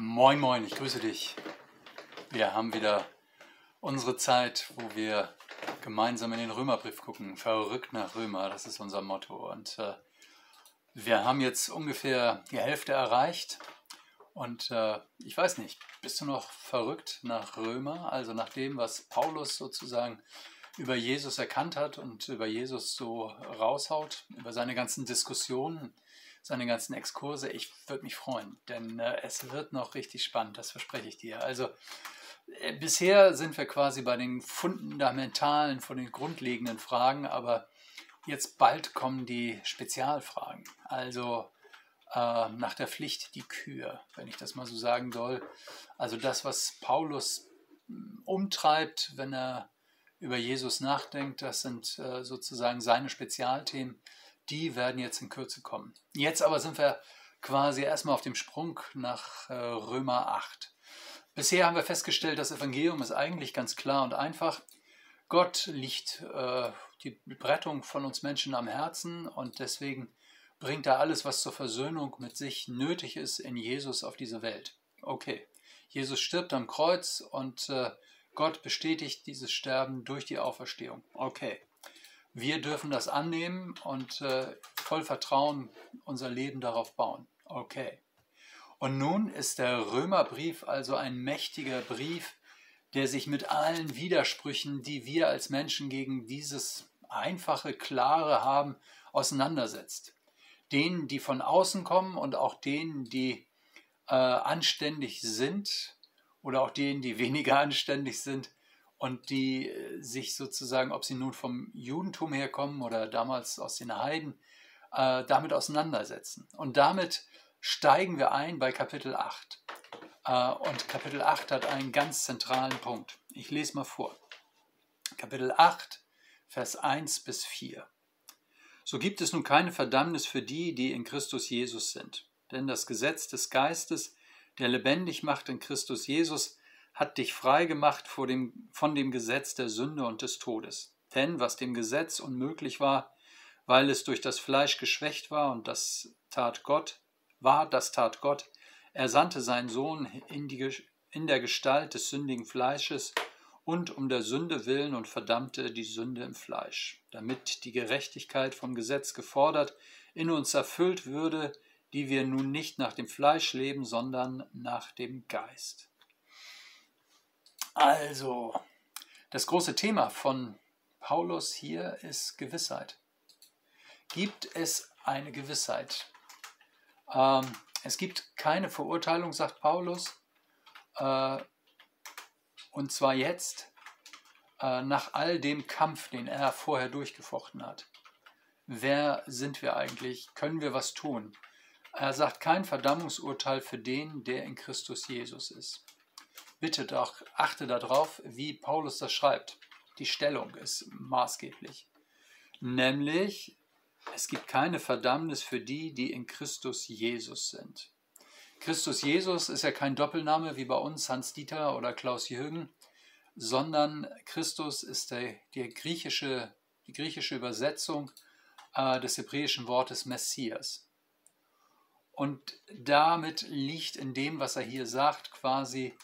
Moin, moin, ich grüße dich. Wir haben wieder unsere Zeit, wo wir gemeinsam in den Römerbrief gucken. Verrückt nach Römer, das ist unser Motto. Und äh, wir haben jetzt ungefähr die Hälfte erreicht. Und äh, ich weiß nicht, bist du noch verrückt nach Römer? Also nach dem, was Paulus sozusagen über Jesus erkannt hat und über Jesus so raushaut, über seine ganzen Diskussionen seine ganzen Exkurse. Ich würde mich freuen, denn äh, es wird noch richtig spannend, das verspreche ich dir. Also äh, bisher sind wir quasi bei den fundamentalen, von den grundlegenden Fragen, aber jetzt bald kommen die Spezialfragen. Also äh, nach der Pflicht die Kür, wenn ich das mal so sagen soll. Also das, was Paulus hm, umtreibt, wenn er über Jesus nachdenkt, das sind äh, sozusagen seine Spezialthemen die werden jetzt in Kürze kommen. Jetzt aber sind wir quasi erstmal auf dem Sprung nach äh, Römer 8. Bisher haben wir festgestellt, das Evangelium ist eigentlich ganz klar und einfach. Gott liegt äh, die Rettung von uns Menschen am Herzen und deswegen bringt er alles, was zur Versöhnung mit sich nötig ist, in Jesus auf diese Welt. Okay, Jesus stirbt am Kreuz und äh, Gott bestätigt dieses Sterben durch die Auferstehung. Okay, wir dürfen das annehmen und äh, voll Vertrauen unser Leben darauf bauen. Okay. Und nun ist der Römerbrief also ein mächtiger Brief, der sich mit allen Widersprüchen, die wir als Menschen gegen dieses einfache, klare haben, auseinandersetzt. Denen, die von außen kommen und auch denen, die äh, anständig sind oder auch denen, die weniger anständig sind, und die äh, sich sozusagen, ob sie nun vom Judentum herkommen oder damals aus den Heiden, äh, damit auseinandersetzen. Und damit steigen wir ein bei Kapitel 8. Äh, und Kapitel 8 hat einen ganz zentralen Punkt. Ich lese mal vor. Kapitel 8, Vers 1 bis 4. So gibt es nun keine Verdammnis für die, die in Christus Jesus sind. Denn das Gesetz des Geistes, der lebendig macht in Christus Jesus, hat dich frei gemacht vor dem, von dem Gesetz der Sünde und des Todes. Denn was dem Gesetz unmöglich war, weil es durch das Fleisch geschwächt war und das tat Gott, war, das tat Gott, er sandte seinen Sohn in, die, in der Gestalt des sündigen Fleisches und um der Sünde willen und verdammte die Sünde im Fleisch, damit die Gerechtigkeit vom Gesetz gefordert in uns erfüllt würde, die wir nun nicht nach dem Fleisch leben, sondern nach dem Geist. Also, das große Thema von Paulus hier ist Gewissheit. Gibt es eine Gewissheit? Ähm, es gibt keine Verurteilung, sagt Paulus, äh, und zwar jetzt, äh, nach all dem Kampf, den er vorher durchgefochten hat. Wer sind wir eigentlich? Können wir was tun? Er sagt kein Verdammungsurteil für den, der in Christus Jesus ist bitte doch achte darauf, wie Paulus das schreibt. Die Stellung ist maßgeblich. Nämlich, es gibt keine Verdammnis für die, die in Christus Jesus sind. Christus Jesus ist ja kein Doppelname wie bei uns Hans Dieter oder Klaus Jürgen, sondern Christus ist der, der griechische, die griechische Übersetzung äh, des hebräischen Wortes Messias. Und damit liegt in dem, was er hier sagt, quasi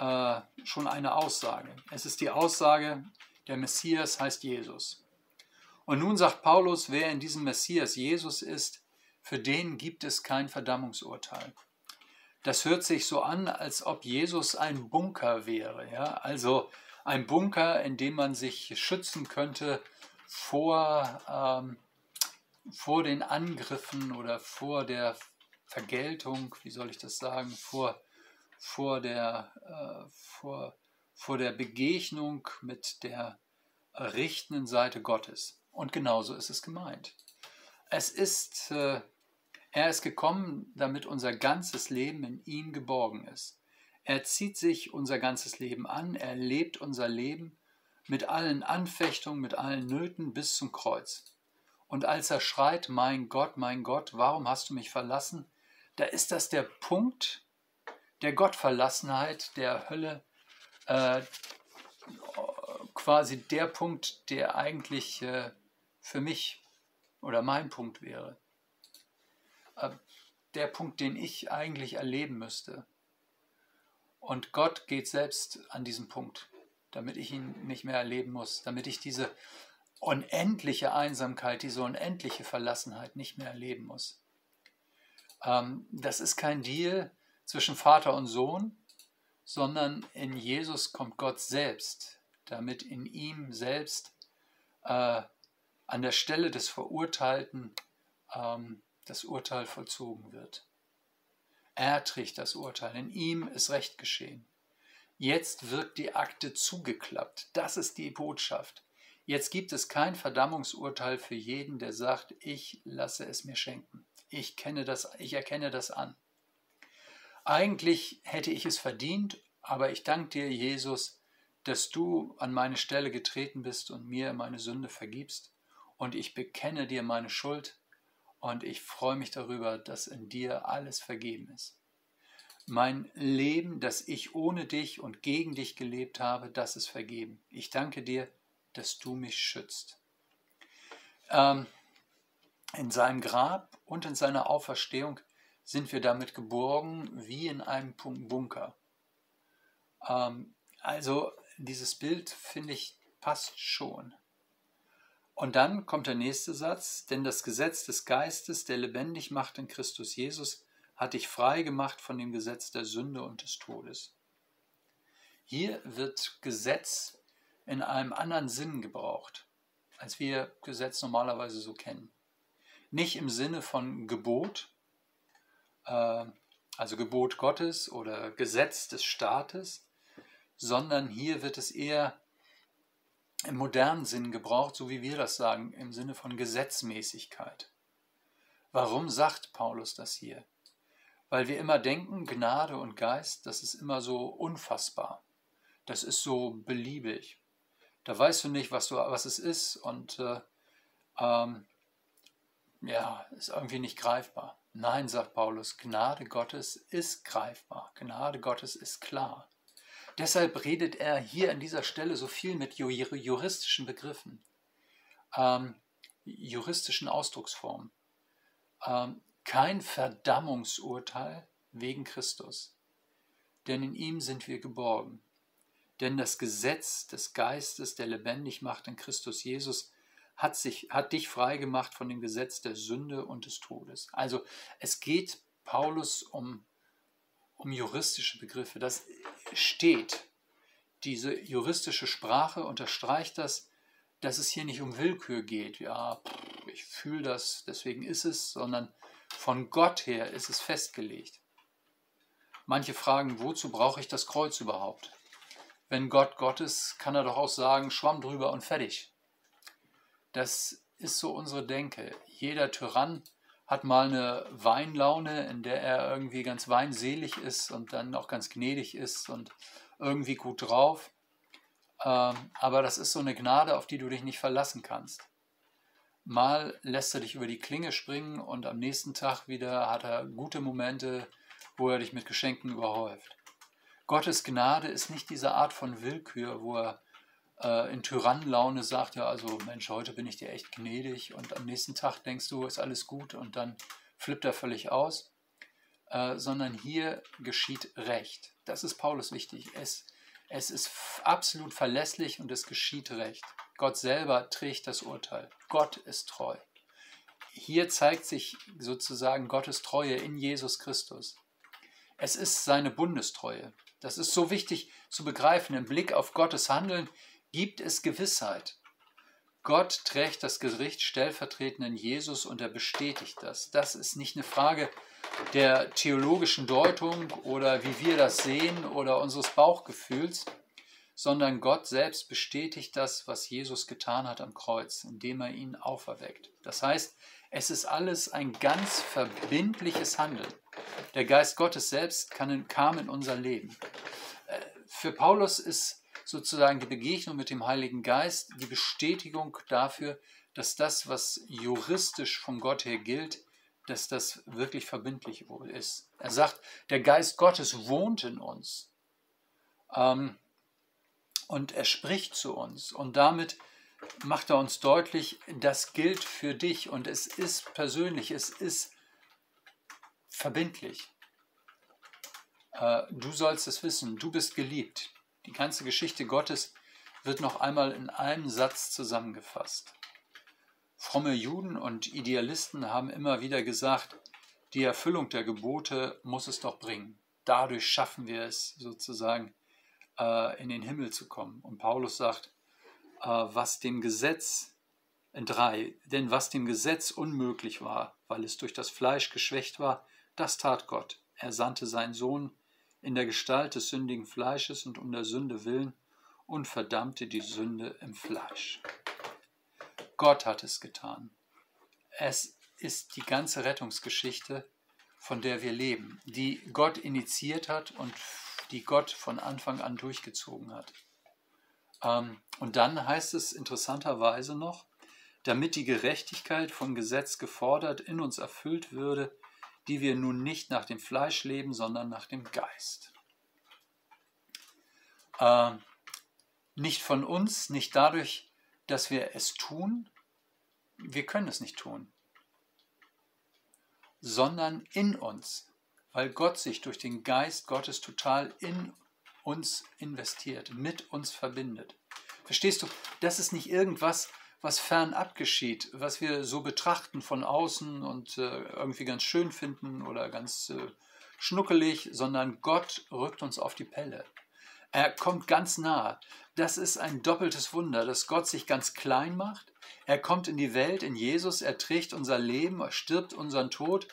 äh, schon eine Aussage. Es ist die Aussage, der Messias heißt Jesus. Und nun sagt Paulus, wer in diesem Messias Jesus ist, für den gibt es kein Verdammungsurteil. Das hört sich so an, als ob Jesus ein Bunker wäre. Ja? Also ein Bunker, in dem man sich schützen könnte vor, ähm, vor den Angriffen oder vor der Vergeltung, wie soll ich das sagen, vor vor der, äh, vor, vor der Begegnung mit der richtenden Seite Gottes. Und genauso ist es gemeint. Es ist, äh, er ist gekommen, damit unser ganzes Leben in ihm geborgen ist. Er zieht sich unser ganzes Leben an, er lebt unser Leben mit allen Anfechtungen, mit allen Nöten bis zum Kreuz. Und als er schreit, mein Gott, mein Gott, warum hast du mich verlassen? Da ist das der Punkt, der Gottverlassenheit, der Hölle, äh, quasi der Punkt, der eigentlich äh, für mich oder mein Punkt wäre. Äh, der Punkt, den ich eigentlich erleben müsste. Und Gott geht selbst an diesen Punkt, damit ich ihn nicht mehr erleben muss, damit ich diese unendliche Einsamkeit, diese unendliche Verlassenheit nicht mehr erleben muss. Ähm, das ist kein Deal zwischen Vater und Sohn, sondern in Jesus kommt Gott selbst, damit in ihm selbst äh, an der Stelle des Verurteilten ähm, das Urteil vollzogen wird. Er trägt das Urteil, in ihm ist Recht geschehen. Jetzt wird die Akte zugeklappt. Das ist die Botschaft. Jetzt gibt es kein Verdammungsurteil für jeden, der sagt, ich lasse es mir schenken. Ich kenne das, ich erkenne das an. Eigentlich hätte ich es verdient, aber ich danke dir, Jesus, dass du an meine Stelle getreten bist und mir meine Sünde vergibst. Und ich bekenne dir meine Schuld und ich freue mich darüber, dass in dir alles vergeben ist. Mein Leben, das ich ohne dich und gegen dich gelebt habe, das ist vergeben. Ich danke dir, dass du mich schützt. Ähm, in seinem Grab und in seiner Auferstehung sind wir damit geborgen wie in einem Bunker. Ähm, also dieses Bild, finde ich, passt schon. Und dann kommt der nächste Satz, denn das Gesetz des Geistes, der lebendig macht in Christus Jesus, hat dich frei gemacht von dem Gesetz der Sünde und des Todes. Hier wird Gesetz in einem anderen Sinn gebraucht, als wir Gesetz normalerweise so kennen. Nicht im Sinne von Gebot, also Gebot Gottes oder Gesetz des Staates, sondern hier wird es eher im modernen Sinn gebraucht, so wie wir das sagen, im Sinne von Gesetzmäßigkeit. Warum sagt Paulus das hier? Weil wir immer denken, Gnade und Geist, das ist immer so unfassbar. Das ist so beliebig. Da weißt du nicht, was, du, was es ist und äh, ähm, ja, ist irgendwie nicht greifbar. Nein, sagt Paulus, Gnade Gottes ist greifbar. Gnade Gottes ist klar. Deshalb redet er hier an dieser Stelle so viel mit juristischen Begriffen, ähm, juristischen Ausdrucksformen. Ähm, kein Verdammungsurteil wegen Christus, denn in ihm sind wir geborgen. Denn das Gesetz des Geistes, der lebendig macht in Christus Jesus, hat, sich, hat dich freigemacht von dem Gesetz der Sünde und des Todes. Also es geht Paulus um um juristische Begriffe. Das steht. Diese juristische Sprache unterstreicht das, dass es hier nicht um Willkür geht. Ja, ich fühle das, deswegen ist es, sondern von Gott her ist es festgelegt. Manche fragen, wozu brauche ich das Kreuz überhaupt? Wenn Gott Gott ist, kann er doch auch sagen, Schwamm drüber und fertig. Das ist so unsere Denke. Jeder Tyrann hat mal eine Weinlaune, in der er irgendwie ganz weinselig ist und dann auch ganz gnädig ist und irgendwie gut drauf. Ähm, aber das ist so eine Gnade, auf die du dich nicht verlassen kannst. Mal lässt er dich über die Klinge springen und am nächsten Tag wieder hat er gute Momente, wo er dich mit Geschenken überhäuft. Gottes Gnade ist nicht diese Art von Willkür, wo er äh, in Tyrannenlaune sagt, ja, also Mensch, heute bin ich dir echt gnädig und am nächsten Tag denkst du, ist alles gut und dann flippt er völlig aus, äh, sondern hier geschieht Recht. Das ist Paulus wichtig. Es, es ist absolut verlässlich und es geschieht Recht. Gott selber trägt das Urteil. Gott ist treu. Hier zeigt sich sozusagen Gottes Treue in Jesus Christus. Es ist seine Bundestreue. Das ist so wichtig zu begreifen im Blick auf Gottes Handeln gibt es Gewissheit. Gott trägt das Gericht stellvertretend in Jesus und er bestätigt das. Das ist nicht eine Frage der theologischen Deutung oder wie wir das sehen oder unseres Bauchgefühls, sondern Gott selbst bestätigt das, was Jesus getan hat am Kreuz, indem er ihn auferweckt. Das heißt, es ist alles ein ganz verbindliches Handeln. Der Geist Gottes selbst kam in unser Leben. Äh, für Paulus ist sozusagen die Begegnung mit dem Heiligen Geist, die Bestätigung dafür, dass das, was juristisch von Gott her gilt, dass das wirklich verbindlich ist. Er sagt, der Geist Gottes wohnt in uns. Ähm, und er spricht zu uns. Und damit macht er uns deutlich, das gilt für dich und es ist persönlich, es ist verbindlich. äh, du sollst es wissen, du bist geliebt. Die ganze Geschichte Gottes wird noch einmal in einem Satz zusammengefasst. Fromme Juden und Idealisten haben immer wieder gesagt, die Erfüllung der Gebote muss es doch bringen. Dadurch schaffen wir es sozusagen, äh, in den Himmel zu kommen. Und Paulus sagt, äh, was dem Gesetz in drei, denn was dem Gesetz unmöglich war, weil es durch das Fleisch geschwächt war, das tat Gott. Er sandte seinen Sohn in der Gestalt des sündigen Fleisches und um der Sünde willen und verdammte die Sünde im Fleisch. Gott hat es getan. Es ist die ganze Rettungsgeschichte, von der wir leben, die Gott initiiert hat und die Gott von Anfang an durchgezogen hat. Ähm, und dann heißt es interessanterweise noch, damit die Gerechtigkeit vom Gesetz gefordert in uns erfüllt würde, die wir nun nicht nach dem Fleisch leben, sondern nach dem Geist. Äh, nicht von uns, nicht dadurch, dass wir es tun, wir können es nicht tun, sondern in uns, weil Gott sich durch den Geist Gottes total in uns investiert, mit uns verbindet. Verstehst du, das ist nicht irgendwas, was fernab geschieht, was wir so betrachten von außen und äh, irgendwie ganz schön finden oder ganz äh, schnuckelig, sondern Gott rückt uns auf die Pelle. Er kommt ganz nah. Das ist ein doppeltes Wunder, dass Gott sich ganz klein macht. Er kommt in die Welt, in Jesus, er trägt unser Leben, er stirbt unseren Tod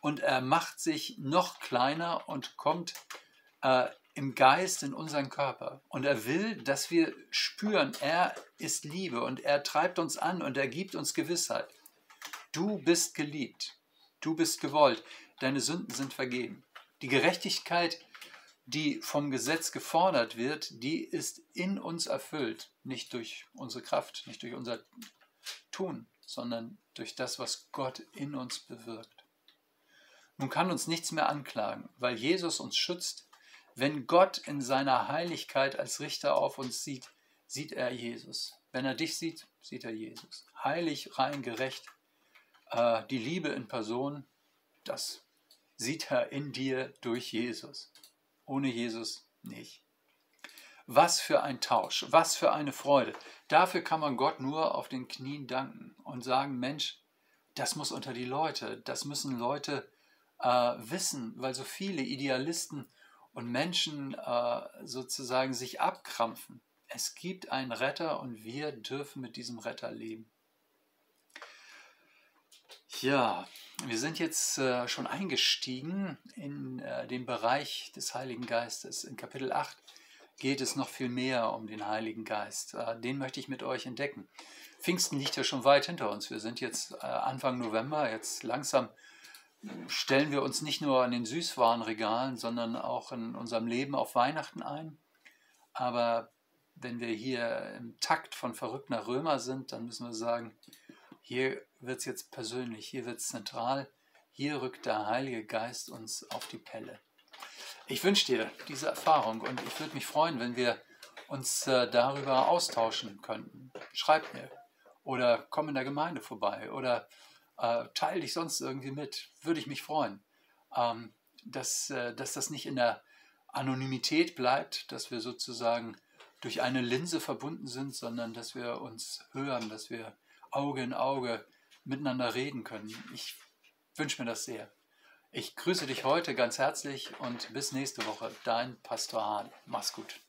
und er macht sich noch kleiner und kommt äh, im Geist in unseren Körper. Und er will, dass wir spüren, er ist Liebe und er treibt uns an und er gibt uns Gewissheit. Du bist geliebt, du bist gewollt, deine Sünden sind vergeben. Die Gerechtigkeit, die vom Gesetz gefordert wird, die ist in uns erfüllt, nicht durch unsere Kraft, nicht durch unser Tun, sondern durch das, was Gott in uns bewirkt. Nun kann uns nichts mehr anklagen, weil Jesus uns schützt, wenn Gott in seiner Heiligkeit als Richter auf uns sieht, sieht er Jesus. Wenn er dich sieht, sieht er Jesus. Heilig, rein, gerecht. Äh, die Liebe in Person, das sieht er in dir durch Jesus. Ohne Jesus nicht. Was für ein Tausch, was für eine Freude. Dafür kann man Gott nur auf den Knien danken und sagen, Mensch, das muss unter die Leute, das müssen Leute äh, wissen, weil so viele Idealisten und Menschen äh, sozusagen sich abkrampfen. Es gibt einen Retter und wir dürfen mit diesem Retter leben. Ja, wir sind jetzt äh, schon eingestiegen in äh, den Bereich des Heiligen Geistes. In Kapitel 8 geht es noch viel mehr um den Heiligen Geist. Äh, den möchte ich mit euch entdecken. Pfingsten liegt ja schon weit hinter uns. Wir sind jetzt äh, Anfang November, jetzt langsam stellen wir uns nicht nur an den Süßwarenregalen, sondern auch in unserem Leben auf Weihnachten ein. Aber wenn wir hier im Takt von Verrückt nach Römer sind, dann müssen wir sagen, hier wird es jetzt persönlich, hier wird es zentral, hier rückt der Heilige Geist uns auf die Pelle. Ich wünsche dir diese Erfahrung und ich würde mich freuen, wenn wir uns äh, darüber austauschen könnten. Schreib mir oder komm in der Gemeinde vorbei oder äh, teile dich sonst irgendwie mit. Würde ich mich freuen, ähm, dass, äh, dass das nicht in der Anonymität bleibt, dass wir sozusagen durch eine Linse verbunden sind, sondern dass wir uns hören, dass wir Auge in Auge miteinander reden können. Ich wünsche mir das sehr. Ich grüße dich heute ganz herzlich und bis nächste Woche. Dein Pastor Hahn. Mach's gut.